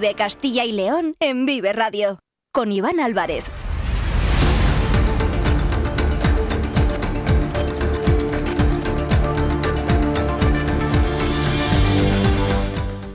Vive Castilla y León en Vive Radio. Con Iván Álvarez.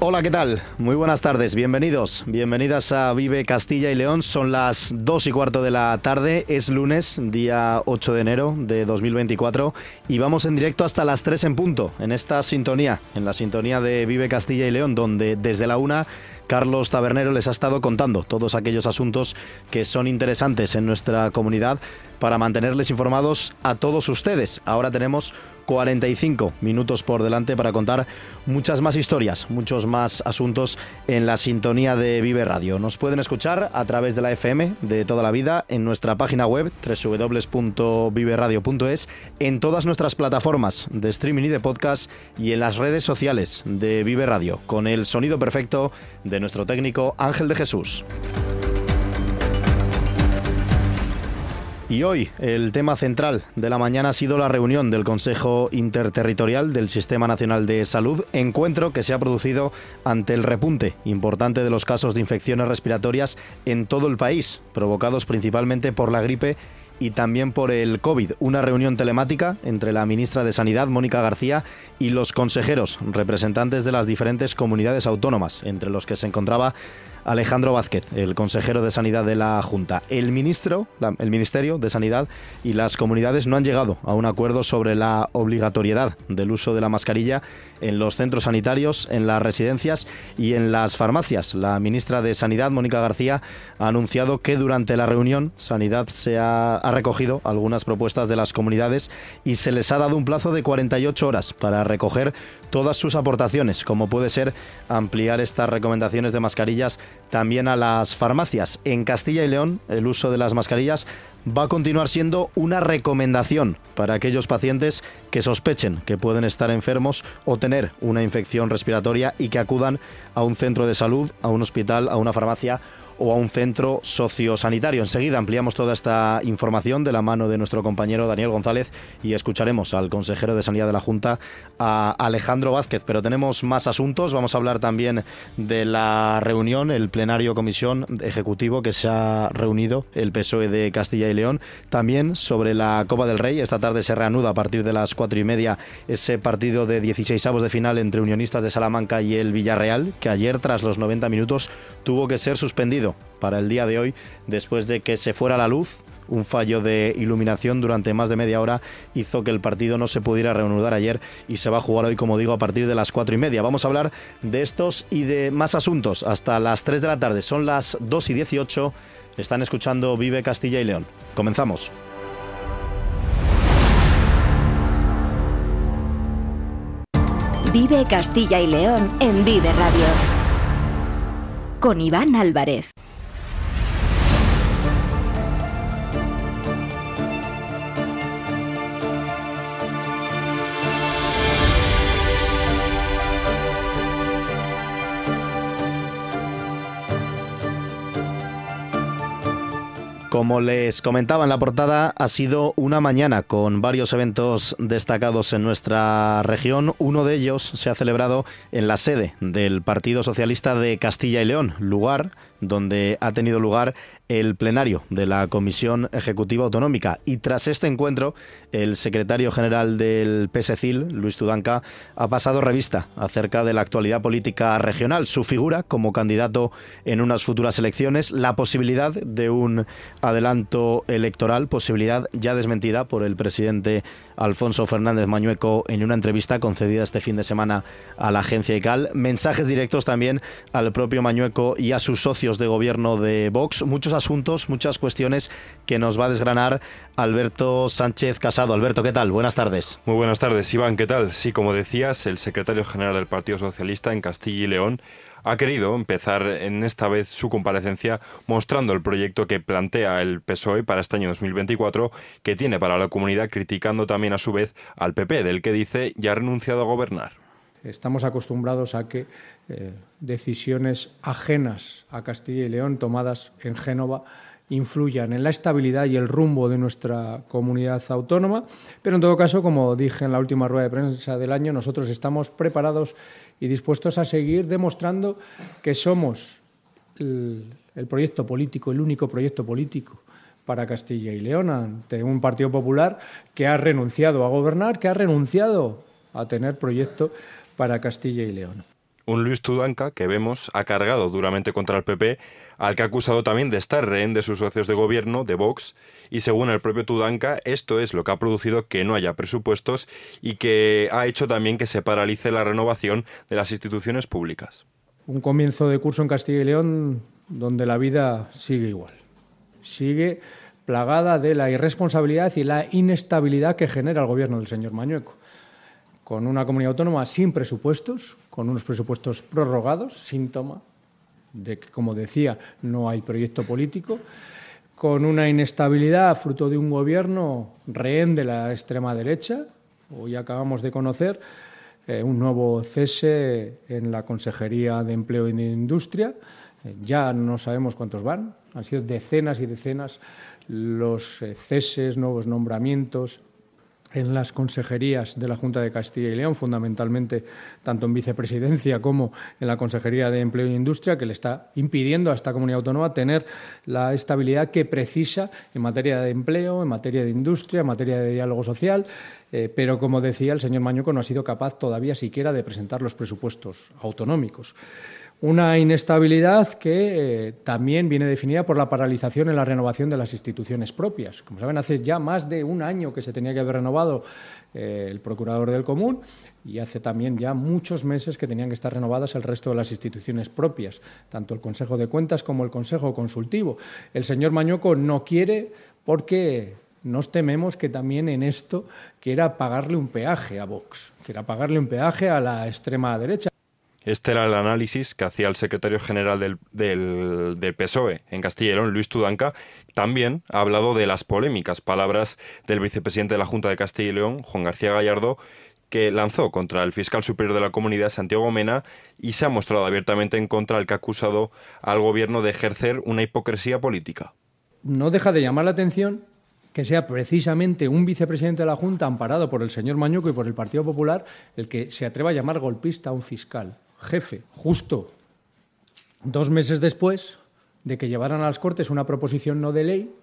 Hola, ¿qué tal? Muy buenas tardes, bienvenidos, bienvenidas a Vive Castilla y León. Son las 2 y cuarto de la tarde, es lunes, día 8 de enero de 2024 y vamos en directo hasta las 3 en punto, en esta sintonía, en la sintonía de Vive Castilla y León, donde desde la una Carlos Tabernero les ha estado contando todos aquellos asuntos que son interesantes en nuestra comunidad para mantenerles informados a todos ustedes. Ahora tenemos 45 minutos por delante para contar muchas más historias, muchos más asuntos en la sintonía de Vive Radio. Nos pueden escuchar a través de la FM de toda la vida en nuestra página web www.viveradio.es, en todas nuestras plataformas de streaming y de podcast y en las redes sociales de Vive Radio, con el sonido perfecto de nuestro técnico Ángel de Jesús. Y hoy el tema central de la mañana ha sido la reunión del Consejo Interterritorial del Sistema Nacional de Salud, encuentro que se ha producido ante el repunte importante de los casos de infecciones respiratorias en todo el país, provocados principalmente por la gripe y también por el COVID. Una reunión telemática entre la ministra de Sanidad, Mónica García, y los consejeros, representantes de las diferentes comunidades autónomas, entre los que se encontraba Alejandro Vázquez, el consejero de Sanidad de la Junta. El ministro, el Ministerio de Sanidad y las comunidades no han llegado a un acuerdo sobre la obligatoriedad del uso de la mascarilla en los centros sanitarios, en las residencias y en las farmacias. La ministra de Sanidad, Mónica García, ha anunciado que durante la reunión Sanidad se ha, recogido algunas propuestas de las comunidades y se les ha dado un plazo de 48 horas para recoger todas sus aportaciones, como puede ser ampliar estas recomendaciones de mascarillas también a las farmacias. En Castilla y León, el uso de las mascarillas va a continuar siendo una recomendación para aquellos pacientes que sospechen que pueden estar enfermos o tener una infección respiratoria y que acudan a un centro de salud, a un hospital, a una farmacia o a un centro sociosanitario. Enseguida ampliamos toda esta información de la mano de nuestro compañero Daniel González y escucharemos al consejero de Sanidad de la Junta, a Alejandro Vázquez. Pero tenemos más asuntos. Vamos a hablar también de la reunión, el plenario comisión ejecutivo que se ha reunido el PSOE de Castilla y León. También sobre la Copa del Rey. Esta tarde se reanuda a partir de las cuatro y media ese partido de 16 avos de final entre Unionistas de Salamanca y el Villarreal, que ayer, tras los 90 minutos, tuvo que ser suspendido para el día de hoy después de que se fuera la luz. Un fallo de iluminación durante más de media hora hizo que el partido no se pudiera reanudar ayer y se va a jugar hoy, como digo, a partir de las cuatro y media. Vamos a hablar de estos y de más asuntos hasta las 3 de la tarde. Son las 2 y 18. Están escuchando Vive Castilla y León. Comenzamos. Vive Castilla y León en Vive Radio. Con Iván Álvarez. Como les comentaba en la portada, ha sido una mañana con varios eventos destacados en nuestra región. Uno de ellos se ha celebrado en la sede del Partido Socialista de Castilla y León, lugar donde ha tenido lugar el plenario de la Comisión Ejecutiva Autonómica. Y tras este encuentro, el secretario general del PSCIL, Luis Tudanca, ha pasado revista acerca de la actualidad política regional, su figura como candidato en unas futuras elecciones, la posibilidad de un adelanto electoral, posibilidad ya desmentida por el presidente Alfonso Fernández Mañueco en una entrevista concedida este fin de semana a la agencia ICAL, mensajes directos también al propio Mañueco y a sus socios de gobierno de Vox, muchos asuntos, muchas cuestiones que nos va a desgranar Alberto Sánchez Casado. Alberto, ¿qué tal? Buenas tardes. Muy buenas tardes, Iván, ¿qué tal? Sí, como decías, el secretario general del Partido Socialista en Castilla y León ha querido empezar en esta vez su comparecencia mostrando el proyecto que plantea el PSOE para este año 2024 que tiene para la comunidad criticando también a su vez al PP del que dice ya ha renunciado a gobernar. Estamos acostumbrados a que eh, decisiones ajenas a Castilla y León tomadas en Génova influyan en la estabilidad y el rumbo de nuestra comunidad autónoma. Pero en todo caso, como dije en la última rueda de prensa del año, nosotros estamos preparados y dispuestos a seguir demostrando que somos el, proyecto político, el único proyecto político para Castilla y León ante un Partido Popular que ha renunciado a gobernar, que ha renunciado a tener proyecto para Castilla y León. Un Luis Tudanca que vemos ha cargado duramente contra el PP, al que ha acusado también de estar rehén de sus socios de gobierno, de Vox, y según el propio Tudanca, esto es lo que ha producido que no haya presupuestos y que ha hecho también que se paralice la renovación de las instituciones públicas. Un comienzo de curso en Castilla y León donde la vida sigue igual. Sigue plagada de la irresponsabilidad y la inestabilidad que genera el gobierno del señor Mañueco con una comunidad autónoma sin presupuestos, con unos presupuestos prorrogados, síntoma de que, como decía, no hay proyecto político, con una inestabilidad fruto de un gobierno rehén de la extrema derecha. Hoy acabamos de conocer eh, un nuevo cese en la Consejería de Empleo y de Industria. Eh, ya no sabemos cuántos van, han sido decenas y decenas los eh, ceses, nuevos nombramientos, en las consejerías de la Junta de Castilla y León, fundamentalmente tanto en vicepresidencia como en la Consejería de Empleo e Industria, que le está impidiendo a esta comunidad autónoma tener la estabilidad que precisa en materia de empleo, en materia de industria, en materia de diálogo social. Eh, pero, como decía, el señor Mañuco no ha sido capaz todavía siquiera de presentar los presupuestos autonómicos. Una inestabilidad que eh, también viene definida por la paralización en la renovación de las instituciones propias. Como saben, hace ya más de un año que se tenía que haber renovado eh, el Procurador del Común y hace también ya muchos meses que tenían que estar renovadas el resto de las instituciones propias, tanto el Consejo de Cuentas como el Consejo Consultivo. El señor Mañoco no quiere porque nos tememos que también en esto quiera pagarle un peaje a Vox, quiera pagarle un peaje a la extrema derecha. Este era el análisis que hacía el secretario general del, PSOE en Castilla y León, Luis Tudanca. También ha hablado de las polémicas palabras del vicepresidente de la Junta de Castilla y León, Juan García Gallardo, que lanzó contra el fiscal superior de la comunidad, Santiago Mena, y se ha mostrado abiertamente en contra del que ha acusado al gobierno de ejercer una hipocresía política. No deja de llamar la atención que sea precisamente un vicepresidente de la Junta, amparado por el señor Mañuco y por el Partido Popular, el que se atreva a llamar golpista a un fiscal jefe, justo dos meses después de que llevaran a las Cortes una proposición no de ley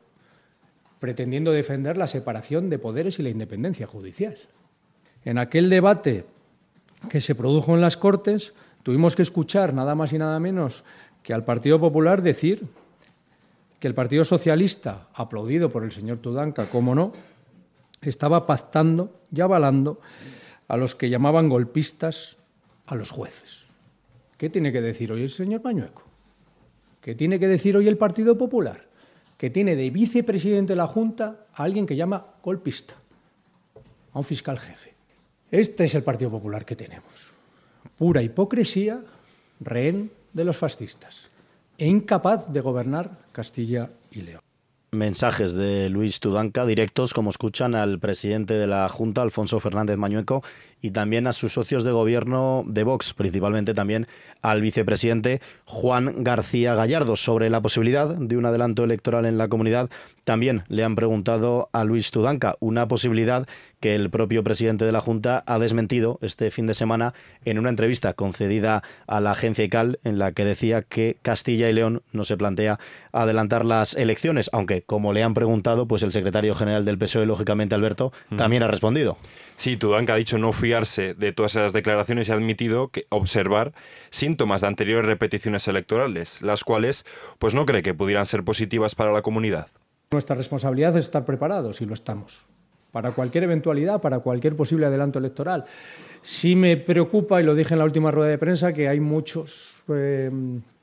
pretendiendo defender la separación de poderes y la independencia judicial. En aquel debate que se produjo en las Cortes, tuvimos que escuchar nada más y nada menos que al Partido Popular decir que el Partido Socialista, aplaudido por el señor Tudanca, como no, estaba pactando y avalando a los que llamaban golpistas a los jueces. ¿Qué tiene que decir hoy el señor Pañueco? ¿Qué tiene que decir hoy el Partido Popular? Que tiene de vicepresidente de la Junta a alguien que llama golpista, a un fiscal jefe. Este es el Partido Popular que tenemos. Pura hipocresía, rehén de los fascistas e incapaz de gobernar Castilla y León. Mensajes de Luis Tudanca directos, como escuchan al presidente de la Junta, Alfonso Fernández Mañueco, y también a sus socios de gobierno de Vox, principalmente también al vicepresidente Juan García Gallardo, sobre la posibilidad de un adelanto electoral en la comunidad. También le han preguntado a Luis Tudanca, una posibilidad que el propio presidente de la Junta ha desmentido este fin de semana en una entrevista concedida a la agencia ICAL en la que decía que Castilla y León no se plantea adelantar las elecciones, aunque como le han preguntado, pues el secretario general del PSOE, lógicamente Alberto, también ha respondido. Sí, Tudanca ha dicho no fiarse de todas esas declaraciones y ha admitido que observar síntomas de anteriores repeticiones electorales, las cuales pues no cree que pudieran ser positivas para la comunidad. Nuestra responsabilidad es estar preparados y lo estamos para cualquier eventualidad, para cualquier posible adelanto electoral. Sí me preocupa, y lo dije en la última rueda de prensa, que hay muchos eh,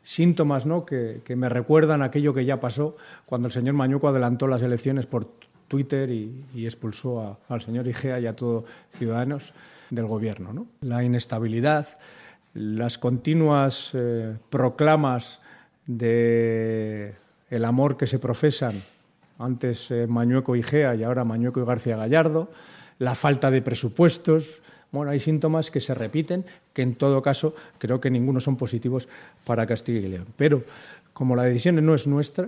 síntomas ¿no? que, que, me recuerdan aquello que ya pasó cuando el señor Mañuco adelantó las elecciones por Twitter y, expulsó al señor Igea y a todos ciudadanos del gobierno. La inestabilidad, las continuas eh, proclamas de el amor que se profesan, antes eh, Mañueco y Igea y ahora Mañueco y García Gallardo, la falta de presupuestos. Bueno, hay síntomas que se repiten, que en todo caso creo que ninguno son positivos para Castilla y León. Pero como la decisión no es nuestra,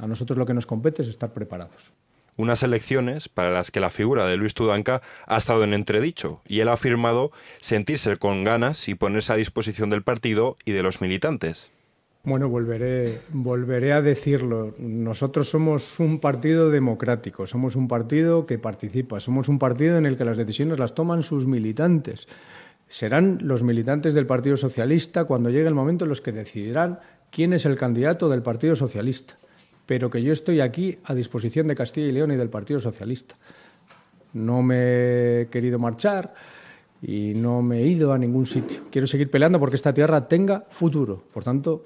a nosotros lo que nos compete es estar preparados unas elecciones para las que la figura de Luis Tudanca ha estado en entredicho y él ha afirmado sentirse con ganas y ponerse a disposición del partido y de los militantes. Bueno, volveré, volveré a decirlo. Nosotros somos un partido democrático, somos un partido que participa, somos un partido en el que las decisiones las toman sus militantes. Serán los militantes del Partido Socialista cuando llegue el momento en los que decidirán quién es el candidato del Partido Socialista. Pero que yo estoy aquí a disposición de Castilla y León y del Partido Socialista. No me he querido marchar y no me he ido a ningún sitio. Quiero seguir peleando porque esta tierra tenga futuro. Por tanto,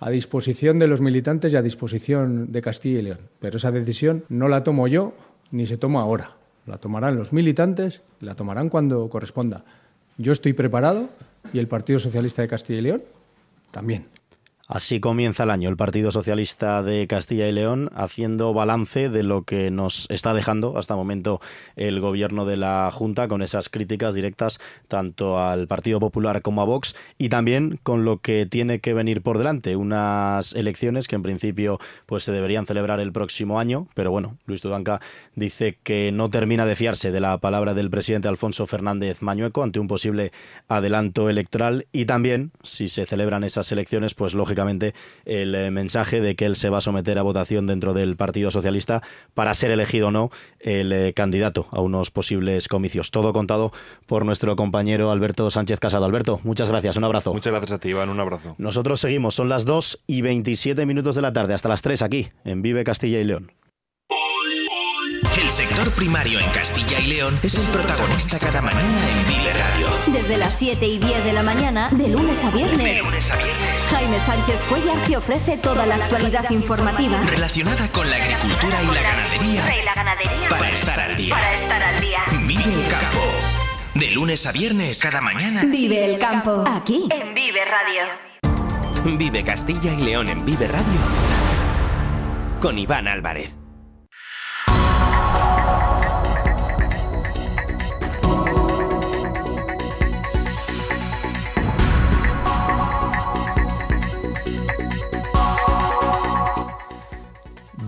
a disposición de los militantes y a disposición de Castilla y León. Pero esa decisión no la tomo yo ni se toma ahora. La tomarán los militantes, la tomarán cuando corresponda. Yo estoy preparado y el Partido Socialista de Castilla y León también. Así comienza el año. El Partido Socialista de Castilla y León haciendo balance de lo que nos está dejando hasta el momento el gobierno de la Junta con esas críticas directas tanto al Partido Popular como a Vox y también con lo que tiene que venir por delante, unas elecciones que en principio pues se deberían celebrar el próximo año, pero bueno, Luis Tudanca dice que no termina de fiarse de la palabra del presidente Alfonso Fernández Mañueco ante un posible adelanto electoral y también si se celebran esas elecciones pues lógicamente el eh, mensaje de que él se va a someter a votación dentro del Partido Socialista para ser elegido o no el eh, candidato a unos posibles comicios. Todo contado por nuestro compañero Alberto Sánchez Casado. Alberto, muchas gracias, un abrazo. Muchas gracias a ti, Iván, un abrazo. Nosotros seguimos, son las 2 y 27 minutos de la tarde, hasta las 3 aquí, en Vive Castilla y León. El sector primario en Castilla y León es el protagonista cada mañana en Vive Radio. Desde las 7 y 10 de la mañana, de lunes a viernes. De lunes a viernes. Jaime Sánchez Cuellar te ofrece toda la actualidad informativa. Relacionada con la agricultura y la ganadería. Y la ganadería. Para estar al día. Para estar al día. Vive el campo. De lunes a viernes cada mañana. Vive el campo. Aquí, en Vive Radio. Vive Castilla y León en Vive Radio. Con Iván Álvarez.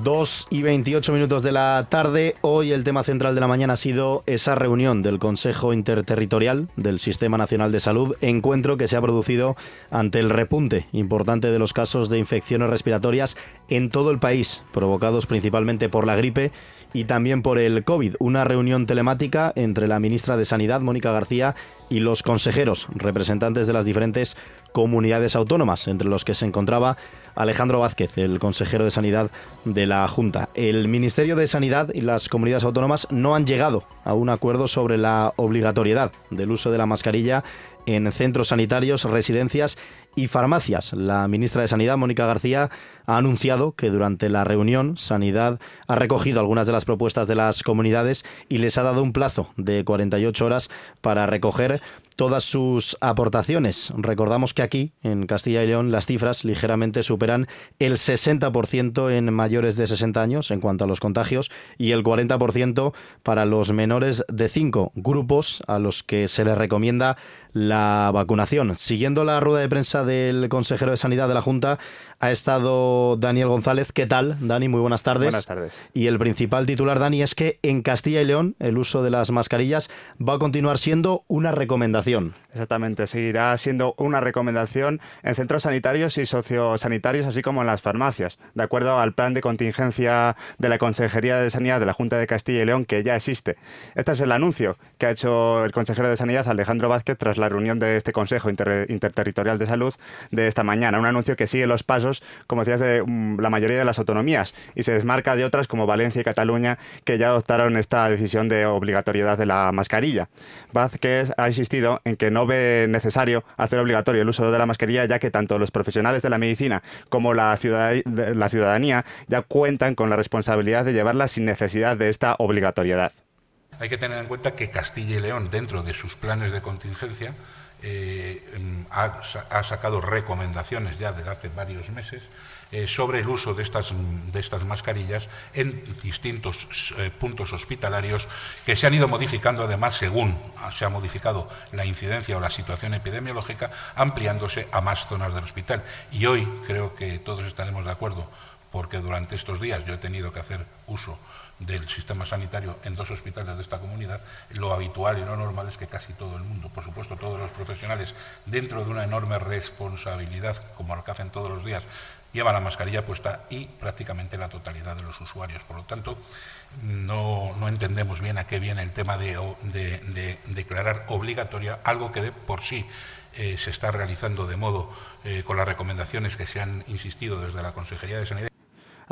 Dos y 28 minutos de la tarde. Hoy el tema central de la mañana ha sido esa reunión del Consejo Interterritorial del Sistema Nacional de Salud, encuentro que se ha producido ante el repunte importante de los casos de infecciones respiratorias en todo el país, provocados principalmente por la gripe y también por el COVID. Una reunión telemática entre la ministra de Sanidad, Mónica García, y los consejeros, representantes de las diferentes comunidades autónomas, entre los que se encontraba Alejandro Vázquez, el consejero de Sanidad de la Junta. El Ministerio de Sanidad y las comunidades autónomas no han llegado a un acuerdo sobre la obligatoriedad del uso de la mascarilla en centros sanitarios, residencias y farmacias. La ministra de Sanidad, Mónica García, ha anunciado que durante la reunión Sanidad ha recogido algunas de las propuestas de las comunidades y les ha dado un plazo de 48 horas para recoger todas sus aportaciones. Recordamos que aquí, en Castilla y León, las cifras ligeramente superan el 60% en mayores de 60 años en cuanto a los contagios y el 40% para los menores de 5 grupos a los que se les recomienda la vacunación. Siguiendo la rueda de prensa del consejero de Sanidad de la Junta, ha estado Daniel González. ¿Qué tal, Dani? Muy buenas tardes. Buenas tardes. Y el principal titular, Dani, es que en Castilla y León el uso de las mascarillas va a continuar siendo una recomendación. Exactamente, seguirá siendo una recomendación en centros sanitarios y sociosanitarios, así como en las farmacias, de acuerdo al plan de contingencia de la Consejería de Sanidad de la Junta de Castilla y León, que ya existe. Este es el anuncio que ha hecho el consejero de Sanidad, Alejandro Vázquez, tras la reunión de este Consejo Interterritorial de Salud de esta mañana. Un anuncio que sigue los pasos, como decías, de mm, la mayoría de las autonomías y se desmarca de otras como Valencia y Cataluña, que ya adoptaron esta decisión de obligatoriedad de la mascarilla. Vázquez ha insistido en que no ve necesario hacer obligatorio el uso de la mascarilla, ya que tanto los profesionales de la medicina como la, la ciudadanía ya cuentan con la responsabilidad de llevarla sin necesidad de esta obligatoriedad. Hay que tener en cuenta que Castilla y León, dentro de sus planes de contingencia, eh, ha, ha, sacado recomendaciones ya desde hace varios meses eh, sobre el uso de estas, de estas mascarillas en distintos eh, puntos hospitalarios que se han ido modificando además según se ha modificado la incidencia o la situación epidemiológica, ampliándose a más zonas del hospital. Y hoy creo que todos estaremos de acuerdo porque durante estos días yo he tenido que hacer uso del sistema sanitario en dos hospitales de esta comunidad, lo habitual y lo normal es que casi todo el mundo, por supuesto todos los profesionales, dentro de una enorme responsabilidad, como lo que hacen todos los días, llevan la mascarilla puesta y prácticamente la totalidad de los usuarios. Por lo tanto, no, entendemos bien a qué viene el tema de, declarar obligatoria algo que de por sí eh, se está realizando de modo eh, con las recomendaciones que se han insistido desde la Consejería de Sanidad.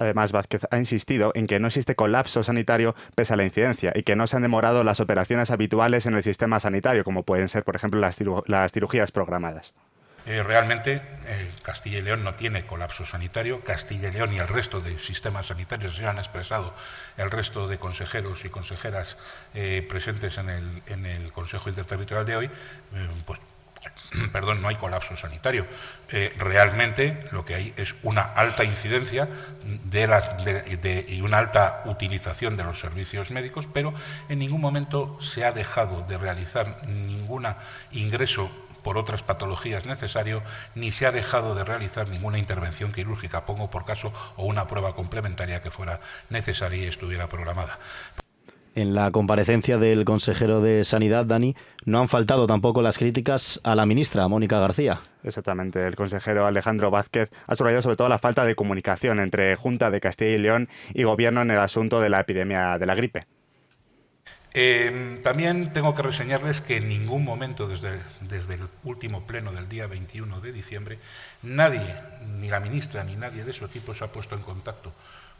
Además, Vázquez ha insistido en que no existe colapso sanitario pese a la incidencia y que no se han demorado las operaciones habituales en el sistema sanitario, como pueden ser, por ejemplo, las, cirugías programadas. Eh, realmente Castilla y León no tiene colapso sanitario. Castilla y León y el resto de sistemas sanitarios se han expresado, el resto de consejeros y consejeras eh, presentes en el, en el, Consejo Interterritorial de hoy, eh, pues perdón, no hay colapso sanitario. Eh, realmente lo que hay es una alta incidencia de y una alta utilización de los servicios médicos, pero en ningún momento se ha dejado de realizar ningún ingreso por otras patologías necesario, ni se ha dejado de realizar ninguna intervención quirúrgica, pongo por caso, o una prueba complementaria que fuera necesaria y estuviera programada. En la comparecencia del consejero de Sanidad, Dani, no han faltado tampoco las críticas a la ministra, Mónica García. Exactamente, el consejero Alejandro Vázquez ha subrayado sobre todo la falta de comunicación entre Junta de Castilla y León y Gobierno en el asunto de la epidemia de la gripe. Em, también tengo que reseñarles que en ningún momento desde, desde el último pleno del día 21 de diciembre, nadie, ni la ministra ni nadie de su equipo se ha puesto en contacto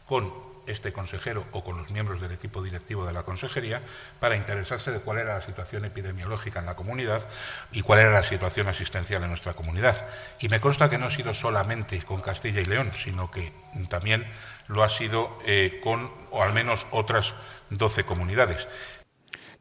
con este consejero o con los miembros del equipo directivo de la consejería para interesarse de cuál era la situación epidemiológica en la comunidad y cuál era la situación asistencial en nuestra comunidad. Y me consta que no ha sido solamente con Castilla y León, sino que también lo ha sido eh, con o al menos otras 12 comunidades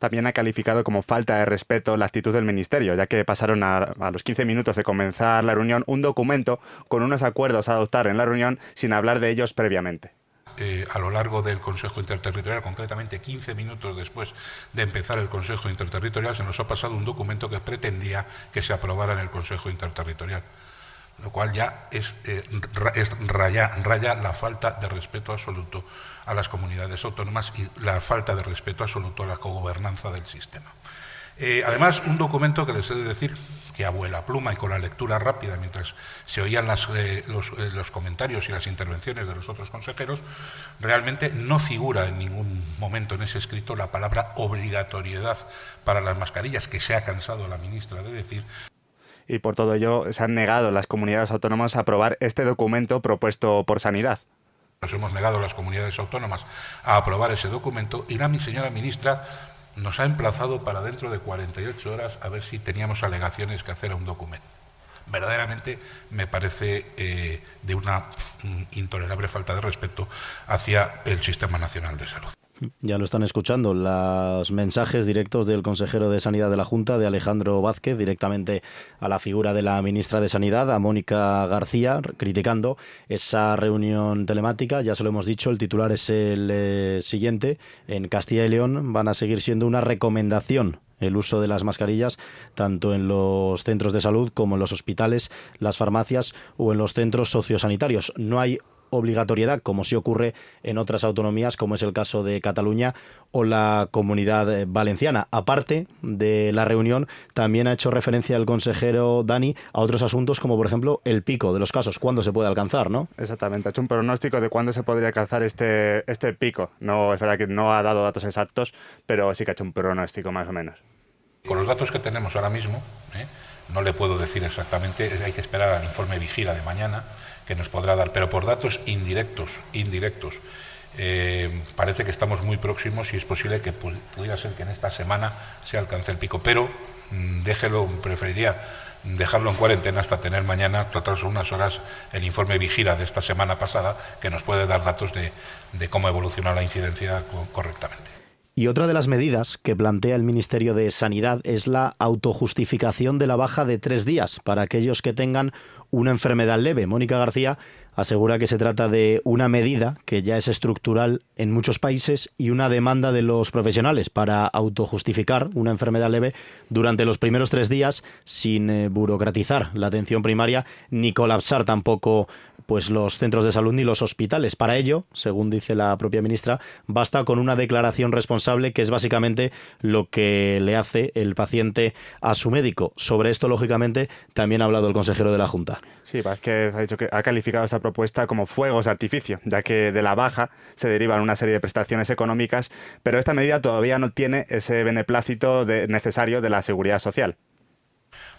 también ha calificado como falta de respeto la actitud del Ministerio, ya que pasaron a, los 15 minutos de comenzar la reunión un documento con unos acuerdos a adoptar en la reunión sin hablar de ellos previamente. Eh, a lo largo del Consejo Interterritorial, concretamente 15 minutos después de empezar el Consejo Interterritorial, se nos ha pasado un documento que pretendía que se aprobara en el Consejo Interterritorial, lo cual ya es, eh, raya, la falta de respeto absoluto a las comunidades autónomas y la falta de respeto absoluto a la cogobernanza del sistema. Eh, además, un documento que les he de decir que abuela pluma y con la lectura rápida mientras se oían eh, eh, los, comentarios y las intervenciones de los otros consejeros, realmente no figura en ningún momento en ese escrito la palabra obligatoriedad para las mascarillas, que se ha cansado la ministra de decir, y por todo ello se han negado las comunidades autónomas a aprobar este documento propuesto por Sanidad. Nos hemos negado las comunidades autónomas a aprobar ese documento y la mi señora ministra nos ha emplazado para dentro de 48 horas a ver si teníamos alegaciones que hacer a un documento. Verdaderamente me parece eh, de una mm, intolerable falta de respeto hacia el Sistema Nacional de Salud. Ya lo están escuchando, los mensajes directos del consejero de Sanidad de la Junta, de Alejandro Vázquez, directamente a la figura de la ministra de Sanidad, a Mónica García, criticando esa reunión telemática. Ya se lo hemos dicho, el titular es el eh, siguiente. En Castilla y León van a seguir siendo una recomendación el uso de las mascarillas tanto en los centros de salud como en los hospitales, las farmacias o en los centros sociosanitarios. No hay obligatoriedad, como sí ocurre en otras autonomías, como es el caso de Cataluña o la comunidad eh, valenciana. Aparte de la reunión, también ha hecho referencia el consejero Dani a otros asuntos, como por ejemplo el pico de los casos, cuándo se puede alcanzar, ¿no? Exactamente, ha hecho un pronóstico de cuándo se podría alcanzar este, este pico. No, es verdad que no ha dado datos exactos, pero sí que ha hecho un pronóstico más o menos. Con los datos que tenemos ahora mismo, ¿eh? no le puedo decir exactamente, hay que esperar al informe vigila de mañana, que nos podrá dar, pero por datos indirectos, indirectos. Eh, parece que estamos muy próximos y es posible que pudiera ser que en esta semana se alcance el pico, pero mm, déjelo, preferiría dejarlo en cuarentena hasta tener mañana, tratarse unas horas, el informe vigila de esta semana pasada, que nos puede dar datos de, de cómo evoluciona la incidencia correctamente. Y otra de las medidas que plantea el Ministerio de Sanidad es la autojustificación de la baja de tres días para aquellos que tengan una enfermedad leve. Mónica García asegura que se trata de una medida que ya es estructural en muchos países y una demanda de los profesionales para autojustificar una enfermedad leve durante los primeros tres días sin eh, burocratizar la atención primaria ni colapsar tampoco pues los centros de salud ni los hospitales. Para ello, según dice la propia ministra, basta con una declaración responsable que es básicamente lo que le hace el paciente a su médico. Sobre esto, lógicamente, también ha hablado el consejero de la Junta. Sí, Vázquez ha dicho que ha calificado esta propuesta como fuegos de artificio, ya que de la baja se derivan una serie de prestaciones económicas, pero esta medida todavía no tiene ese beneplácito necesario de la seguridad social.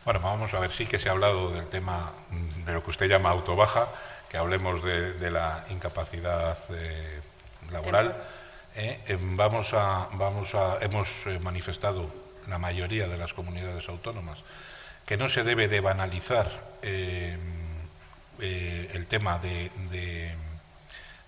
Bueno, vamos a ver, sí que se ha hablado del tema de lo que usted llama autobaja, que hablemos de, la incapacidad eh, laboral. Eh, em, vamos a, vamos a, hemos eh, manifestado la mayoría de las comunidades autónomas que no se debe de banalizar em, el tema de,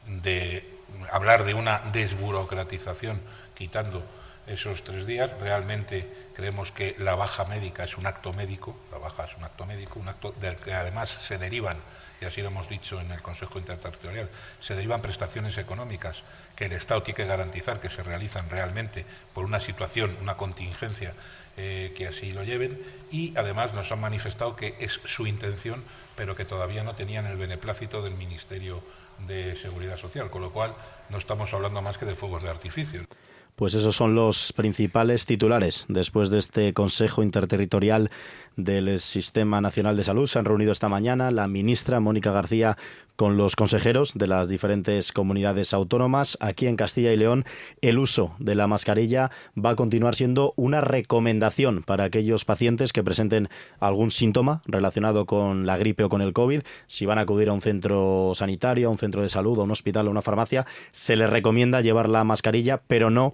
de hablar de una desburocratización quitando esos tres días. Realmente creemos que la baja médica es un acto médico, la baja es un acto médico, un acto del que además se derivan, y así lo hemos dicho en el Consejo Interterritorial, se derivan prestaciones económicas que el Estado tiene que garantizar que se realizan realmente por una situación, una contingencia eh, que así lo lleven, y además nos han manifestado que es su intención, pero que todavía no tenían el beneplácito del Ministerio de Seguridad Social, con lo cual no estamos hablando más que de fuegos de artificio. Pues esos son los principales titulares después de este Consejo Interterritorial del Sistema Nacional de Salud. Se han reunido esta mañana la ministra Mónica García con los consejeros de las diferentes comunidades autónomas. Aquí en Castilla y León el uso de la mascarilla va a continuar siendo una recomendación para aquellos pacientes que presenten algún síntoma relacionado con la gripe o con el COVID. Si van a acudir a un centro sanitario, a un centro de salud, a un hospital o a una farmacia, se les recomienda llevar la mascarilla, pero no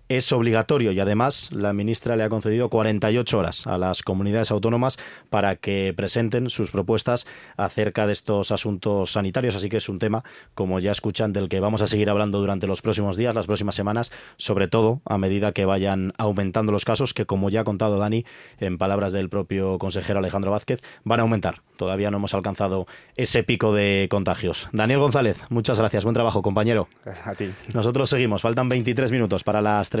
es obligatorio y además la ministra le ha concedido 48 horas a las comunidades autónomas para que presenten sus propuestas acerca de estos asuntos sanitarios. Así que es un tema, como ya escuchan, del que vamos a seguir hablando durante los próximos días, las próximas semanas, sobre todo a medida que vayan aumentando los casos, que como ya ha contado Dani, en palabras del propio consejero Alejandro Vázquez, van a aumentar. Todavía no hemos alcanzado ese pico de contagios. Daniel González, muchas gracias. Buen trabajo, compañero. A ti. Nosotros seguimos. Faltan 23 minutos para las 3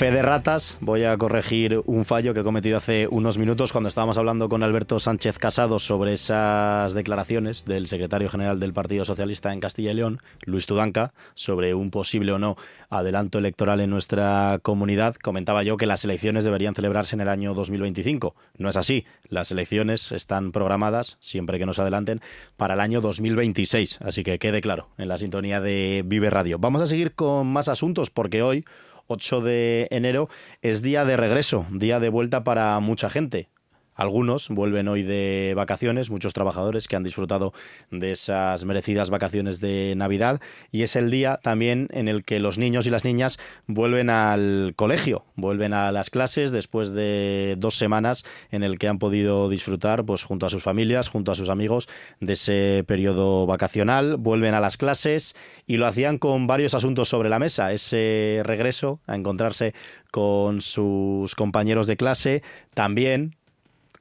Fe de ratas, voy a corregir un fallo que he cometido hace unos minutos cuando estábamos hablando con Alberto Sánchez Casado sobre esas declaraciones del secretario general del Partido Socialista en Castilla y León, Luis Tudanca, sobre un posible o no adelanto electoral en nuestra comunidad. Comentaba yo que las elecciones deberían celebrarse en el año 2025. No es así. Las elecciones están programadas, siempre que nos adelanten, para el año 2026. Así que quede claro en la sintonía de Vive Radio. Vamos a seguir con más asuntos porque hoy 8 de enero es día de regreso, día de vuelta para mucha gente. Algunos vuelven hoy de vacaciones, muchos trabajadores que han disfrutado de esas merecidas vacaciones de Navidad. Y es el día también en el que los niños y las niñas vuelven al colegio, vuelven a las clases después de dos semanas en el que han podido disfrutar pues junto a sus familias, junto a sus amigos de ese periodo vacacional, vuelven a las clases y lo hacían con varios asuntos sobre la mesa, ese regreso a encontrarse con sus compañeros de clase, también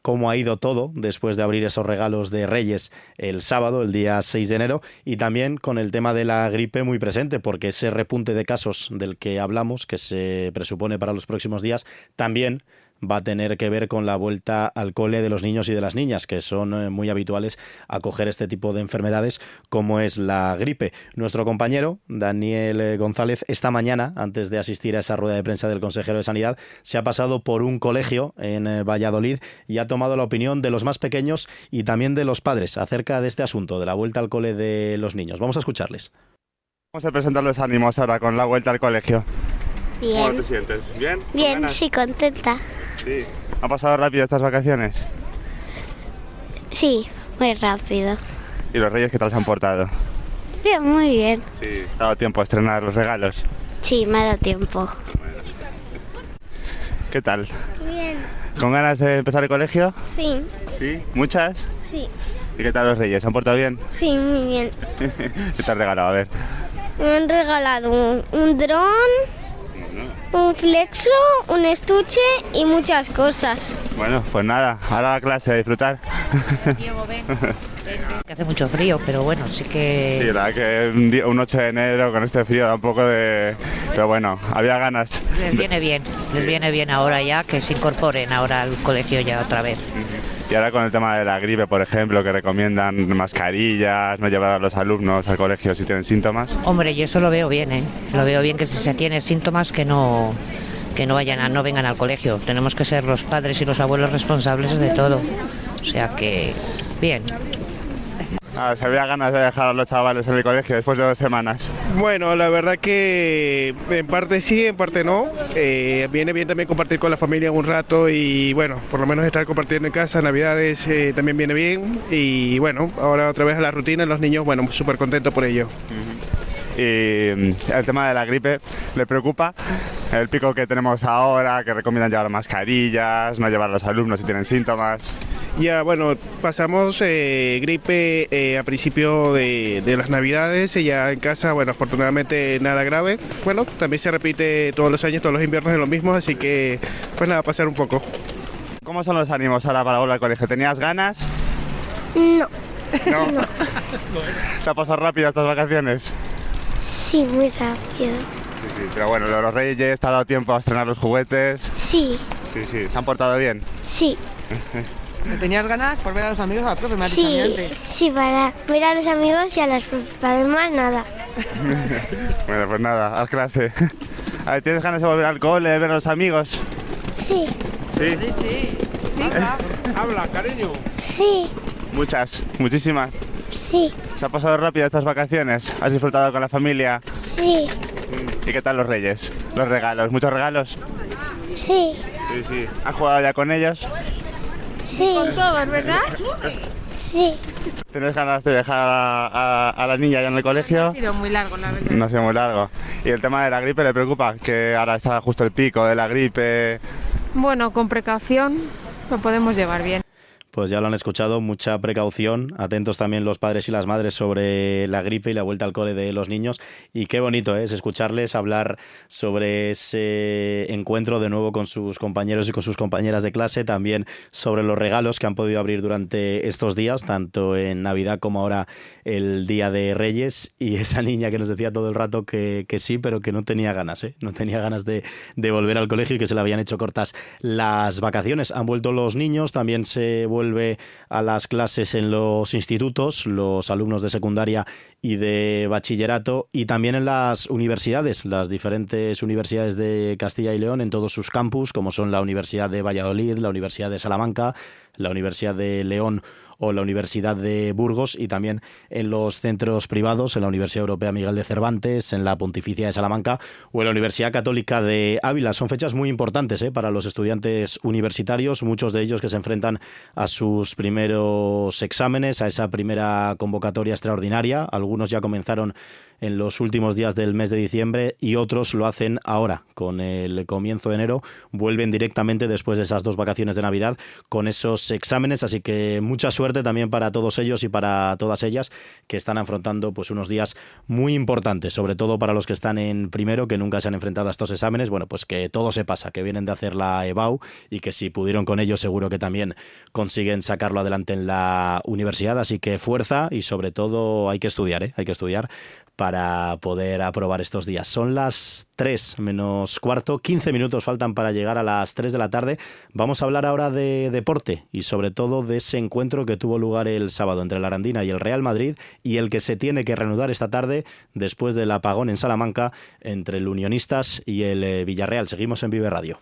cómo ha ido todo después de abrir esos regalos de Reyes el sábado, el día 6 de enero, y también con el tema de la gripe muy presente, porque ese repunte de casos del que hablamos, que se presupone para los próximos días, también va a tener que ver con la vuelta al cole de los niños y de las niñas, que son eh, muy habituales a coger este tipo de enfermedades como es la gripe. Nuestro compañero, Daniel eh, González, esta mañana, antes de asistir a esa rueda de prensa del consejero de Sanidad, se ha pasado por un colegio en eh, Valladolid y ha tomado la opinión de los más pequeños y también de los padres acerca de este asunto, de la vuelta al cole de los niños. Vamos a escucharles. Vamos a presentar los ánimos ahora con la vuelta al colegio. Bien. ¿Cómo te sientes? ¿Bien? Bien, sí, contenta. Sí. ¿Ha pasado rápido estas vacaciones? Sí, muy rápido. ¿Y los reyes qué tal se han portado? Bien, muy bien. Sí. ¿Ha dado tiempo a estrenar los regalos? Sí, me ha dado tiempo. ¿Qué tal? Bien. ¿Con ganas de empezar el colegio? Sí, Sí. ¿Muchas? sí, ¿Y qué tal los reyes? ¿Se han portado bien? sí, muy bien. ¿Qué te han regalado? A ver. Me han regalado un, un dron, un flexo, un estuche y muchas cosas. Bueno, pues nada, ahora a clase a disfrutar. Que hace mucho frío, pero bueno, sí que... Sí, la verdad que un, día- un 8 de enero con este frío da un poco de... Pero bueno, había ganas. Les viene bien, les viene bien ahora ya que se incorporen ahora al colegio ya otra vez. Y ahora con el tema de la gripe, por ejemplo, que recomiendan mascarillas, no llevar a los alumnos al colegio si tienen síntomas. Hombre, yo eso lo veo bien, ¿eh? Lo veo bien que si se tiene síntomas que no que no vayan a, no vengan al colegio. Tenemos que ser los padres y los abuelos responsables de todo. O sea que bien. Ah, se había ganas de dejar a los chavales en el colegio después de dos semanas. Bueno, la verdad que en parte sí, en parte no. Eh, viene bien también compartir con la familia un rato y bueno, por lo menos estar compartiendo en casa, Navidades eh, también viene bien. Y bueno, ahora otra vez a la rutina, los niños, bueno, súper contentos por ello. Y mm, el tema de la gripe le preocupa. El pico que tenemos ahora, que recomiendan llevar mascarillas, no llevar a los alumnos si tienen síntomas. Ya, bueno, pasamos eh, gripe eh, a principio de, de las Navidades y ya en casa, bueno, afortunadamente nada grave. Bueno, también se repite todos los años, todos los inviernos es lo mismo, así que pues nada, pasar un poco. ¿Cómo son los ánimos ahora para volver al colegio? ¿Tenías ganas? No, No. ¿Se ha pasado rápido estas vacaciones? sí, muy rápido. Sí, sí, pero bueno, los reyes, ¿te ha dado tiempo a estrenar los juguetes? Sí, Sí, sí, ¿se han portado bien? sí, ¿Tenías ganas por ver a los amigos a la profe? Me has sí, antes. sí, para ver a los amigos y a las profes, para demás nada. Bueno, pues nada, a clase. A ver, ¿tienes ganas de volver al cole, de ver a los amigos? Sí, Sí. Sí, sí. Sí, Habla, cariño. sí, Muchas, muchísimas. sí, ¿Se ha pasado rápido estas vacaciones? ¿Has disfrutado con la familia? sí, ¿Y qué tal los reyes? ¿Los regalos? ¿Muchos regalos? sí, Sí, sí. ¿Has jugado ya con ellos? Sí. Con todos, ¿verdad? Sí, ¿Tienes ganas de dejar a, a- a la niña ya en el colegio? Ha sido muy largo, la verdad. No ha sido muy largo. ¿Y el tema de la gripe le preocupa? Que ahora está justo el pico de la gripe. Bueno, con precaución lo podemos llevar bien. Pues ya lo han escuchado, mucha precaución, atentos también los padres y las madres sobre la gripe y la vuelta al cole de los niños. Y qué bonito es escucharles hablar sobre ese encuentro de nuevo con sus compañeros y con sus compañeras de clase, también sobre los regalos que han podido abrir durante estos días, tanto en Navidad como ahora el Día de Reyes. Y esa niña que nos decía todo el rato que, que sí, pero que no tenía ganas, ¿eh? no tenía ganas de, de volver al colegio y que se le habían hecho cortas las vacaciones. Han vuelto los niños, también se vuelve a las clases en los institutos, los alumnos de secundaria y de bachillerato, y también en las universidades, las diferentes universidades de Castilla y León, en todos sus campus, como son la Universidad de Valladolid, la Universidad de Salamanca, la Universidad de León o la Universidad de Burgos y también en los centros privados, en la Universidad Europea Miguel de Cervantes, en la Pontificia de Salamanca o en la Universidad Católica de Ávila. Son fechas muy importantes ¿eh? para los estudiantes universitarios, muchos de ellos que se enfrentan a sus primeros exámenes, a esa primera convocatoria extraordinaria. Algunos ya comenzaron en los últimos días del mes de diciembre y otros lo hacen ahora, con el comienzo de enero, vuelven directamente después de esas dos vacaciones de Navidad con esos exámenes, así que mucha suerte también para todos ellos y para todas ellas que están afrontando pues unos días muy importantes, sobre todo para los que están en primero, que nunca se han enfrentado a estos exámenes, bueno, pues que todo se pasa, que vienen de hacer la EBAU y que si pudieron con ellos seguro que también consiguen sacarlo adelante en la universidad, así que fuerza y sobre todo hay que estudiar, ¿eh? hay que estudiar para poder aprobar estos días. Son las 3 menos cuarto, 15 minutos faltan para llegar a las 3 de la tarde. Vamos a hablar ahora de deporte y sobre todo de ese encuentro que tuvo lugar el sábado entre la Arandina y el Real Madrid y el que se tiene que reanudar esta tarde después del apagón en Salamanca entre el Unionistas y el eh, Villarreal. Seguimos en Vive Radio.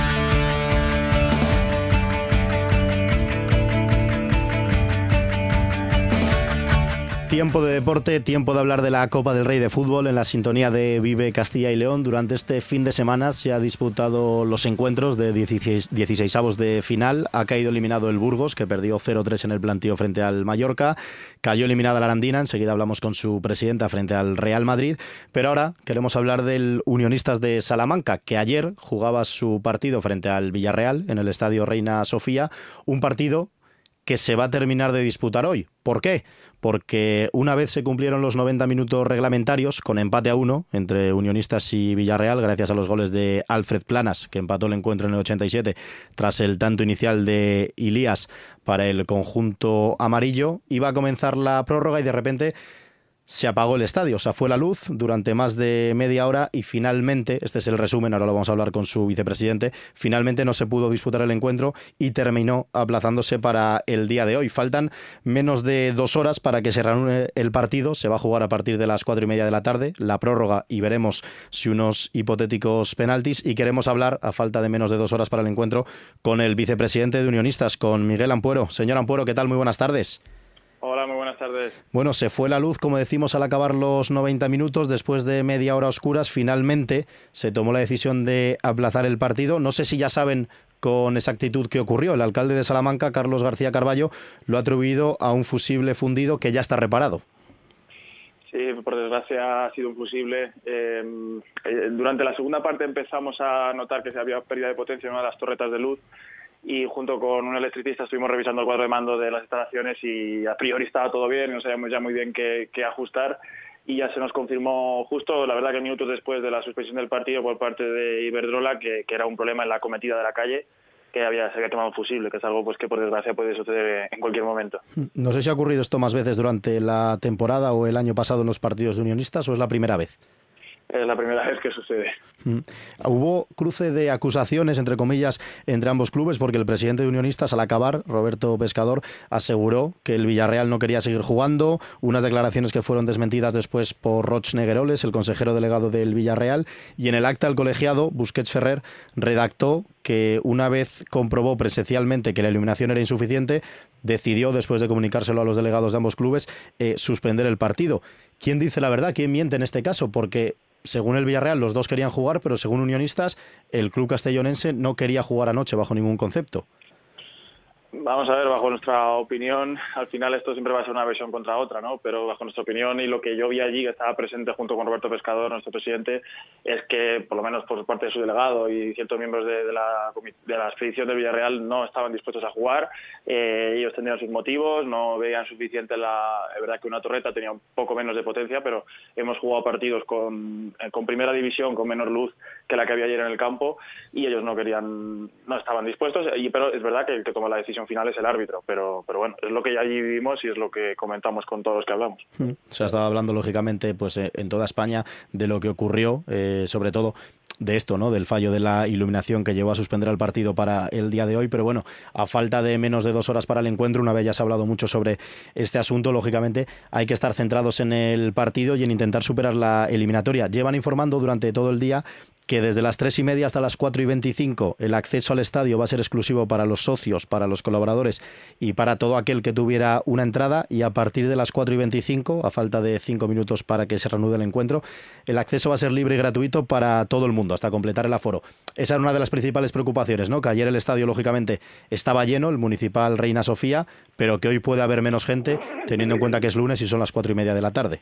Tiempo de deporte, tiempo de hablar de la Copa del Rey de Fútbol en la sintonía de Vive Castilla y León. Durante este fin de semana se ha disputado los encuentros de 16, avos de final. Ha caído eliminado el Burgos, que perdió 0-3 en el plantío frente al Mallorca. Cayó eliminada la Arandina, enseguida hablamos con su presidenta frente al Real Madrid. Pero ahora queremos hablar del Unionistas de Salamanca, que ayer jugaba su partido frente al Villarreal en el Estadio Reina Sofía. Un partido que se va a terminar de disputar hoy. ¿Por qué? Porque una vez se cumplieron los 90 minutos reglamentarios, con empate a uno entre Unionistas y Villarreal, gracias a los goles de Alfred Planas, que empató el encuentro en el 87, tras el tanto inicial de Ilías para el conjunto amarillo, iba a comenzar la prórroga y de repente se apagó el estadio, o sea, fue la luz durante más de media hora y finalmente, este es el resumen, ahora lo vamos a hablar con su vicepresidente, finalmente no se pudo disputar el encuentro y terminó aplazándose para el día de hoy. Faltan menos de dos horas para que se reúne el partido, se va a jugar a partir de las cuatro y media de la tarde, la prórroga y veremos si unos hipotéticos penaltis y queremos hablar, a falta de menos de dos horas para el encuentro, con el vicepresidente de Unionistas, con Miguel Ampuero. Señor Ampuero, ¿qué tal? Muy buenas tardes. Hola, muy buenas tardes. Bueno, se fue la luz, como decimos, al acabar los 90 minutos. Después de media hora oscuras, finalmente se tomó la decisión de aplazar el partido. No sé si ya saben con exactitud qué ocurrió. El alcalde de Salamanca, Carlos García Carballo, lo ha atribuido a un fusible fundido que ya está reparado. Sí, por desgracia ha sido un fusible. Eh, eh, durante la segunda parte empezamos a notar que se había pérdida de potencia en una de las torretas de luz y junto con un electricista estuvimos revisando el cuadro de mando de las instalaciones y a priori estaba todo bien, no sabíamos ya muy bien qué, ajustar y ya se nos confirmó justo, la verdad que minutos después de la suspensión del partido por parte de Iberdrola que, era un problema en la cometida de la calle que había, se había quemado un fusible, que es algo pues que por desgracia puede suceder en cualquier momento. No sé si ha ocurrido esto más veces durante la temporada o el año pasado en los partidos de unionistas o es la primera vez es la primera vez que sucede. Mm. Hubo cruce de acusaciones, entre comillas, entre ambos clubes, porque el presidente de Unionistas, al acabar, Roberto Pescador, aseguró que el Villarreal no quería seguir jugando, unas declaraciones que fueron desmentidas después por Roch Negueroles, el consejero delegado del Villarreal, y en el acta el colegiado, Busquets Ferrer, redactó que una vez comprobó presencialmente que la iluminación era insuficiente, decidió, después de comunicárselo a los delegados de ambos clubes, eh, suspender el partido. ¿Quién dice la verdad? ¿Quién miente en este caso? Porque según el Villarreal, los dos querían jugar, pero según Unionistas, el club castellonense no quería jugar anoche bajo ningún concepto. Vamos a ver, bajo nuestra opinión, al final esto siempre va a ser una versión contra otra, ¿no? Pero bajo nuestra opinión y lo que yo vi allí, que estaba presente junto con Roberto Pescador, nuestro presidente, es que, por lo menos por parte de su delegado y ciertos miembros de, la, de la expedición del Villarreal, no estaban dispuestos a jugar. Eh, ellos tenían sus motivos, no veían suficiente la... Es verdad que una torreta tenía un poco menos de potencia, pero hemos jugado partidos con, con primera división, con menor luz que la que había ayer en el campo, y ellos no querían, no estaban dispuestos. Pero es verdad que el que toma la decisión final es el árbitro, pero, pero bueno, es lo que ya allí vivimos y es lo que comentamos con todos los que hablamos. Hmm. Se ha estado hablando, lógicamente, pues eh, en toda España de lo que ocurrió, eh, sobre todo de esto, ¿no? Del fallo de la iluminación que llevó a suspender el partido para el día de hoy. Pero bueno, a falta de menos de dos horas para el encuentro, una vez ya se ha hablado mucho sobre este asunto, lógicamente hay que estar centrados en el partido y en intentar superar la eliminatoria. Llevan informando durante todo el día que desde las tres y media hasta las cuatro y veinticinco el acceso al estadio va a ser exclusivo para los socios, para los colaboradores y para todo aquel que tuviera una entrada y a partir de las cuatro y veinticinco, a falta de cinco minutos para que se reanude el encuentro, el acceso va a ser libre y gratuito para todo el mundo hasta completar el aforo. Esa era una de las principales preocupaciones, ¿no? Que ayer el estadio lógicamente estaba lleno, el municipal Reina Sofía, pero que hoy puede haber menos gente teniendo en cuenta que es lunes y son las cuatro y media de la tarde.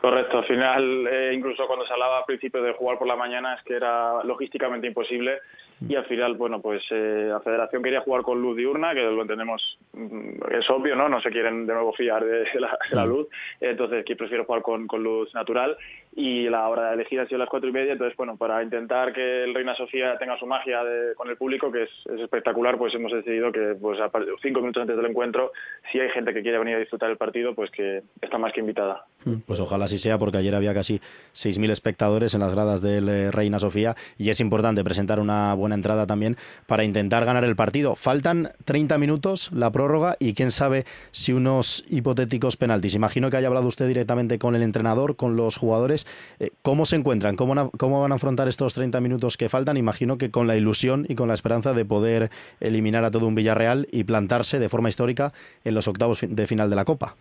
Correcto, al final, eh, incluso cuando se hablaba al principio de jugar por la mañana, es que era logísticamente imposible. Y al final, bueno, pues eh, la federación quería jugar con luz diurna, que lo entendemos, mm, es obvio, ¿no? No se quieren de nuevo fiar de la, luz, entonces que prefiero jugar con, luz natural y la hora de elegir ha sido las cuatro y media, entonces bueno, para intentar que el Reina Sofía tenga su magia con el público, que es, espectacular, pues hemos decidido que pues a cinco minutos antes del encuentro, si hay gente que quiere venir a disfrutar el partido, pues que está más que invitada. Mm, pues ojalá así sea, porque ayer había casi 6.000 espectadores en las gradas del eh, Reina Sofía y es importante presentar una buena entrada también para intentar ganar el partido. Faltan 30 minutos, la prórroga y quién sabe si unos hipotéticos penaltis. Imagino que haya hablado usted directamente con el entrenador, con los jugadores. Eh, ¿Cómo se encuentran? ¿Cómo, ¿Cómo van a afrontar estos 30 minutos que faltan? Imagino que con la ilusión y con la esperanza de poder eliminar a todo un Villarreal y plantarse de forma histórica en los octavos de final de la Copa.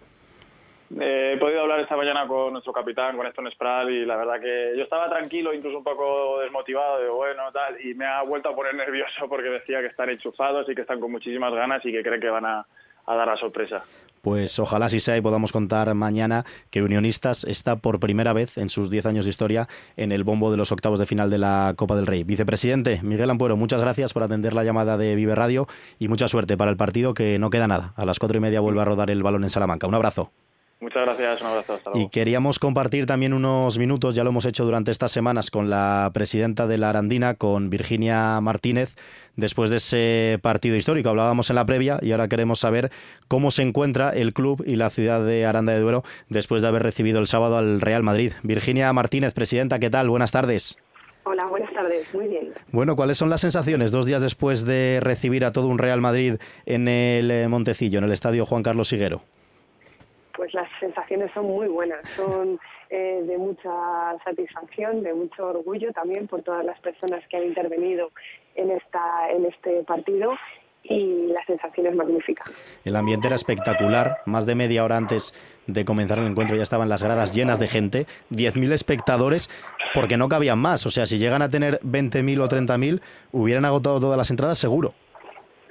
Eh, he podido hablar esta mañana con nuestro capitán, con Eston Spral, y la verdad que yo estaba tranquilo, incluso un poco desmotivado, de bueno, tal, y me ha vuelto a poner nervioso porque decía que están enchufados y que están con muchísimas ganas y que creen que van a, a dar la sorpresa. Pues ojalá así sea y podamos contar mañana que Unionistas está por primera vez en sus 10 años de historia en el bombo de los octavos de final de la Copa del Rey. Vicepresidente Miguel Ampuero, muchas gracias por atender la llamada de Vive Radio y mucha suerte para el partido que no queda nada. A las cuatro y media vuelve a rodar el balón en Salamanca. Un abrazo. Muchas gracias, un abrazo. Hasta luego. Y queríamos compartir también unos minutos, ya lo hemos hecho durante estas semanas con la presidenta de la Arandina, con Virginia Martínez, después de ese partido histórico. Hablábamos en la previa y ahora queremos saber cómo se encuentra el club y la ciudad de Aranda de Duero después de haber recibido el sábado al Real Madrid. Virginia Martínez, presidenta, ¿qué tal? Buenas tardes. Hola, buenas tardes, muy bien. Bueno, ¿cuáles son las sensaciones dos días después de recibir a todo un Real Madrid en el eh, Montecillo, en el estadio Juan Carlos Siguero? Pues las sensaciones son muy buenas, son eh, de mucha satisfacción, de mucho orgullo también por todas las personas que han intervenido en, esta, en este partido y la sensación es magnífica. El ambiente era espectacular, más de media hora antes de comenzar el encuentro ya estaban las gradas llenas de gente, 10.000 espectadores, porque no cabían más, o sea, si llegan a tener 20.000 o 30.000, hubieran agotado todas las entradas seguro.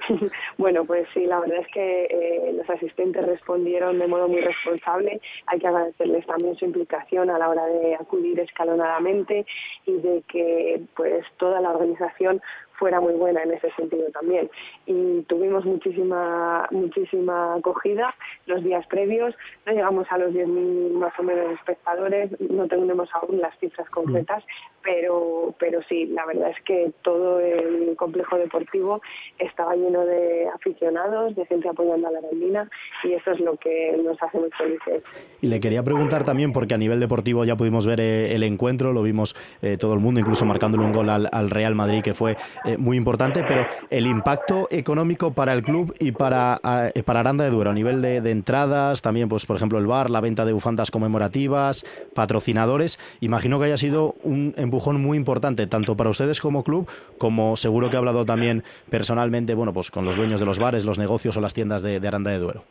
Bueno, pues sí, la verdad es que eh, los asistentes respondieron de modo muy responsable. Hay que agradecerles también su implicación a la hora de acudir escalonadamente y de que pues toda la organización fuera muy buena en ese sentido también. Y tuvimos muchísima, muchísima acogida los días previos, no llegamos a los 10.000 más o menos espectadores, no tenemos aún las cifras concretas, pero, pero sí, la verdad es que todo el complejo deportivo estaba lleno de aficionados, de gente apoyando a la Arandina y eso es lo que nos hace muy felices. Y le quería preguntar también, porque a nivel deportivo ya pudimos ver eh, el encuentro, lo vimos eh, todo el mundo, incluso marcándole un gol al, al Real Madrid, que fue eh, muy importante, pero el impacto económico para el club y para, eh, para Aranda de Duero, a nivel de, entradas, también, pues por ejemplo, el bar, la venta de bufandas conmemorativas, patrocinadores, imagino que haya sido un empujón muy importante, tanto para ustedes como club, como seguro que ha hablado también personalmente, bueno, pues con los dueños de los bares, los negocios o las tiendas de Aranda de Duero.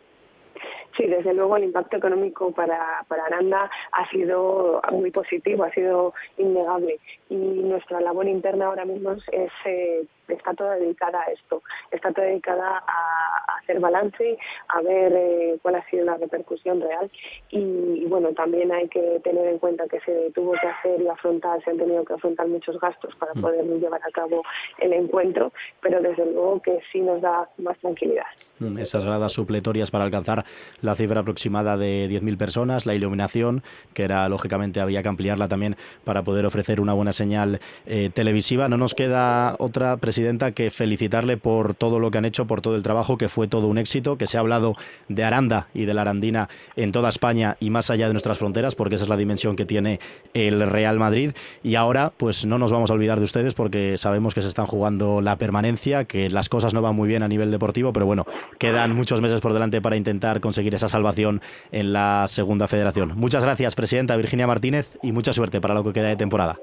Sí, desde luego el impacto económico para, para Aranda ha sido muy positivo, ha sido innegable y nuestra labor interna ahora mismo es, eh, está toda dedicada a esto, está toda dedicada a, hacer balance, a ver eh, cuál ha sido la repercusión real y, bueno, también hay que tener en cuenta que se tuvo que hacer y afrontar, se han tenido que afrontar muchos gastos para mm. poder llevar a cabo el encuentro, pero desde luego que sí nos da más tranquilidad. Mm, esas gradas supletorias para alcanzar la cifra aproximada de 10.000 personas, la iluminación, que era lógicamente había que ampliarla también para poder ofrecer una buena señal eh, televisiva. No nos queda otra presidenta que felicitarle por todo lo que han hecho, por todo el trabajo, que fue todo un éxito, que se ha hablado de Aranda y de la Arandina en toda España y más allá de nuestras fronteras, porque esa es la dimensión que tiene el Real Madrid. Y ahora, pues no nos vamos a olvidar de ustedes porque sabemos que se están jugando la permanencia, que las cosas no van muy bien a nivel deportivo, pero bueno, Quedan muchos meses por delante para intentar conseguir esa salvación en la segunda federación. Muchas gracias, presidenta Virginia Martínez, y mucha suerte para lo que queda de temporada.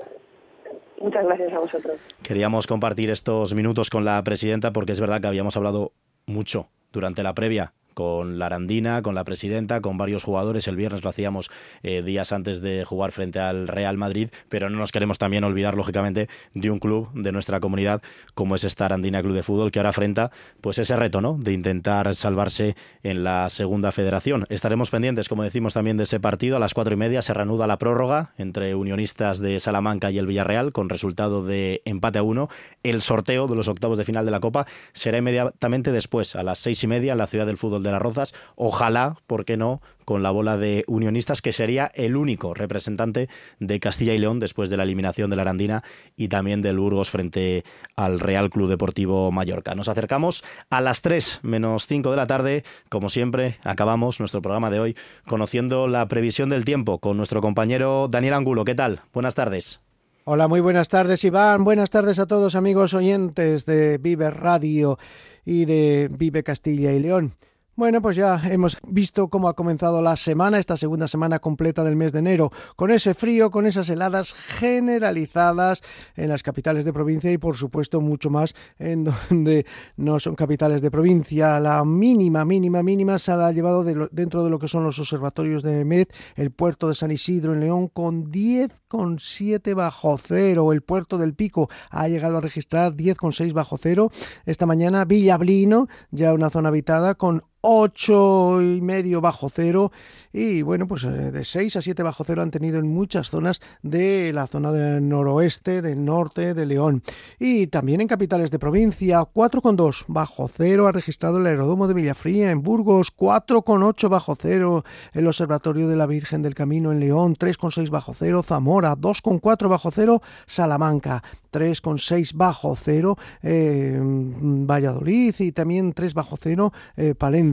Muchas gracias a vosotros. Queríamos compartir estos minutos con la presidenta porque es verdad que habíamos hablado mucho durante la previa con la Arandina, con la presidenta, con varios jugadores. El viernes lo hacíamos eh, días antes de jugar frente al Real Madrid, pero no nos queremos también olvidar, lógicamente, de un club de nuestra comunidad como es esta Arandina Club de Fútbol, que ahora afrenta pues ese reto ¿no? de intentar salvarse en la segunda federación. Estaremos pendientes, como decimos, también de ese partido. A las cuatro y media se reanuda la prórroga entre Unionistas de Salamanca y el Villarreal, con resultado de empate a uno. El sorteo de los octavos de final de la Copa será inmediatamente después, a las seis y media, en la ciudad del fútbol de las Rozas. Ojalá, ¿por qué no?, con la bola de Unionistas, que sería el único representante de Castilla y León después de la eliminación de la Arandina y también del Burgos frente al Real Club Deportivo Mallorca. Nos acercamos a las 3 menos 5 de la tarde. Como siempre, acabamos nuestro programa de hoy conociendo la previsión del tiempo con nuestro compañero Daniel Angulo. ¿Qué tal? Buenas tardes. Hola, muy buenas tardes Iván, buenas tardes a todos amigos oyentes de Vive Radio y de Vive Castilla y León. Bueno, pues ya hemos visto cómo ha comenzado la semana, esta segunda semana completa del mes de enero, con ese frío, con esas heladas generalizadas en las capitales de provincia y por supuesto mucho más en donde no son capitales de provincia. La mínima, mínima, mínima se ha llevado dentro de lo que son los observatorios de MED, el puerto de San Isidro en León con 10,7 bajo cero. El puerto del Pico ha llegado a registrar 10,6 bajo cero. Esta mañana Villablino, ya una zona habitada, con 8 y medio bajo cero y bueno, pues eh, de 6 a 7 bajo cero han tenido en muchas zonas de la zona del noroeste, del norte, de León. Y también en capitales de provincia, 4,2 bajo cero ha registrado el aeródromo de Villafría en Burgos, 4,8 bajo cero el Observatorio de la Virgen del Camino en León, 3,6 bajo cero Zamora, 2,4 bajo cero Salamanca, 3,6 bajo cero eh, Valladolid y también 3 bajo cero eh, Palencia.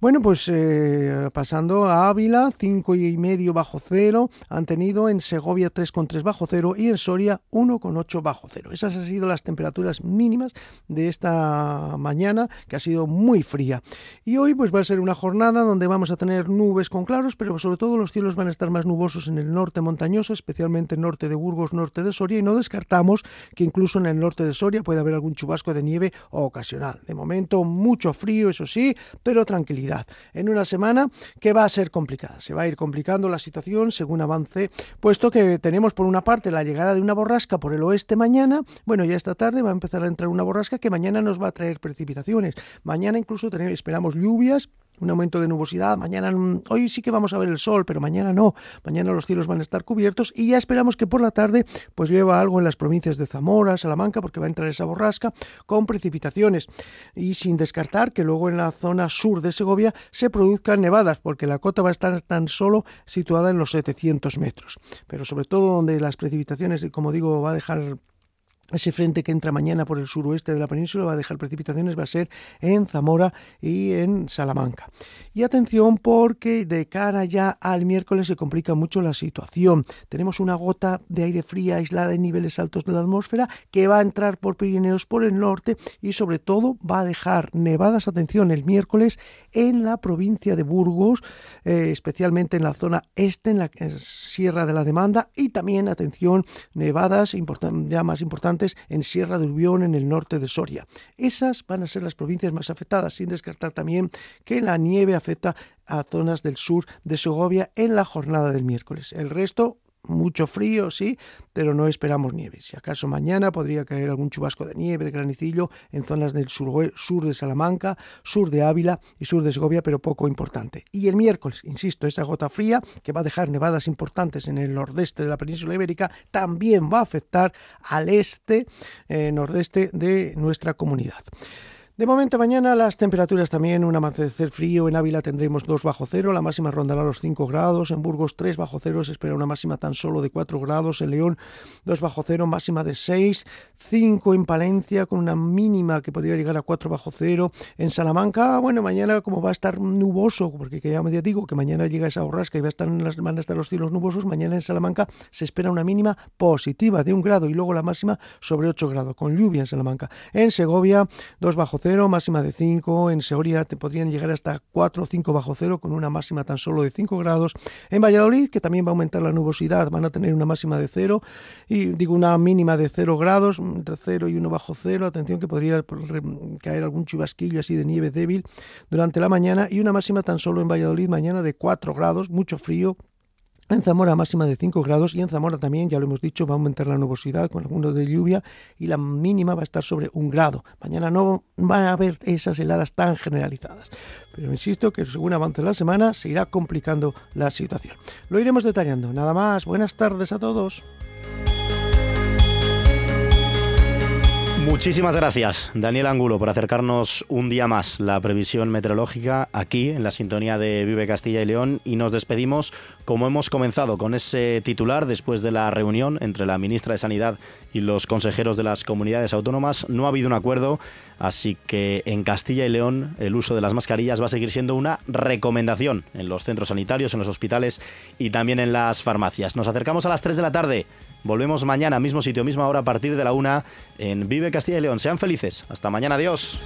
Bueno, pues pasando a Ávila, 5 y medio bajo cero, han tenido en Segovia 3,3 bajo cero y en Soria 1,8 bajo cero. Esas han sido las temperaturas mínimas de esta mañana, que ha sido muy fría. Y hoy pues va a ser una jornada donde vamos a tener nubes con claros, pero sobre todo los cielos van a estar más nubosos en el norte montañoso, especialmente norte de Burgos, norte de Soria, y no descartamos que incluso en el norte de Soria pueda haber algún chubasco de nieve ocasional. De momento mucho frío, eso sí, pero tranquilidad. En una semana que va a ser complicada. Se va a ir complicando la situación según avance, puesto que tenemos por una parte la llegada de una borrasca por el oeste mañana. Bueno, ya esta tarde va a empezar a entrar una borrasca que mañana nos va a traer precipitaciones. Mañana incluso tenemos, esperamos lluvias un aumento de nubosidad. Mañana, hoy sí que vamos a ver el sol, pero mañana no. Mañana los cielos van a estar cubiertos y ya esperamos que por la tarde pues llueva algo en las provincias de Zamora, Salamanca, porque va a entrar esa borrasca con precipitaciones. Y sin descartar que luego en la zona sur de Segovia se produzcan nevadas, porque la cota va a estar tan solo situada en los 700 metros. Pero sobre todo donde las precipitaciones, como digo, va a dejar ese frente que entra mañana por el suroeste de la península va a dejar precipitaciones, va a ser en Zamora y en Salamanca. Y atención porque de cara ya al miércoles se complica mucho la situación. Tenemos una gota de aire fría aislada en niveles altos de la atmósfera que va a entrar por Pirineos por el norte y sobre todo va a dejar nevadas, atención, el miércoles en la provincia de Burgos, eh, especialmente en la zona este, en la Sierra de la Demanda y también, atención, nevadas ya más importantes en Sierra de Urbión, en el norte de Soria. Esas van a ser las provincias más afectadas, sin descartar también que la nieve afecta a zonas del sur de Segovia en la jornada del miércoles. El resto mucho frío, sí, pero no esperamos nieve. Si acaso mañana podría caer algún chubasco de nieve, de granicillo, en zonas del sur, sur, de Salamanca, sur de Ávila y sur de Segovia, pero poco importante. Y el miércoles, insisto, esa gota fría que va a dejar nevadas importantes en el nordeste de la península ibérica, también va a afectar al este, eh, nordeste de nuestra comunidad. De momento mañana las temperaturas también, un amanecer frío, en Ávila tendremos 2 bajo cero, la máxima rondará los 5 grados, en Burgos 3 bajo cero, se espera una máxima tan solo de 4 grados, en León 2 bajo cero, máxima de 6, 5 en Palencia con una mínima que podría llegar a 4 bajo cero, en Salamanca, bueno, mañana como va a estar nuboso, porque ya me digo que mañana llega esa borrasca y va a estar las, van a estar los cielos nubosos, mañana en Salamanca se espera una mínima positiva de 1 grado y luego la máxima sobre 8 grados, con lluvia en Salamanca. En Segovia 2 bajo cero, máxima de 5. En Seoria te podrían llegar hasta 4 o 5 bajo cero, con una máxima tan solo de 5 grados. En Valladolid, que también va a aumentar la nubosidad, van a tener una máxima de 0 y digo una mínima de 0 grados, entre 0 y 1 bajo cero. Atención que podría caer algún chubasquillo así de nieve débil durante la mañana y una máxima tan solo en Valladolid mañana de 4 grados, mucho frío, en Zamora máxima de 5 grados y en Zamora también, ya lo hemos dicho, va a aumentar la nubosidad con alguno de lluvia y la mínima va a estar sobre un grado. Mañana no van a haber esas heladas tan generalizadas. Pero insisto que según avance la semana se irá complicando la situación. Lo iremos detallando. Nada más. Buenas tardes a todos. Muchísimas gracias, Daniel Angulo, por acercarnos un día más la previsión meteorológica aquí en la sintonía de Vive Castilla y León. Y nos despedimos como hemos comenzado con ese titular después de la reunión entre la ministra de Sanidad y los consejeros de las comunidades autónomas. No ha habido un acuerdo, así que en Castilla y León el uso de las mascarillas va a seguir siendo una recomendación en los centros sanitarios, en los hospitales y también en las farmacias. Nos acercamos a las 3 de la tarde. Volvemos mañana, mismo sitio, misma hora, a partir de la una en Vive Castilla y León. Sean felices. Hasta mañana. Adiós.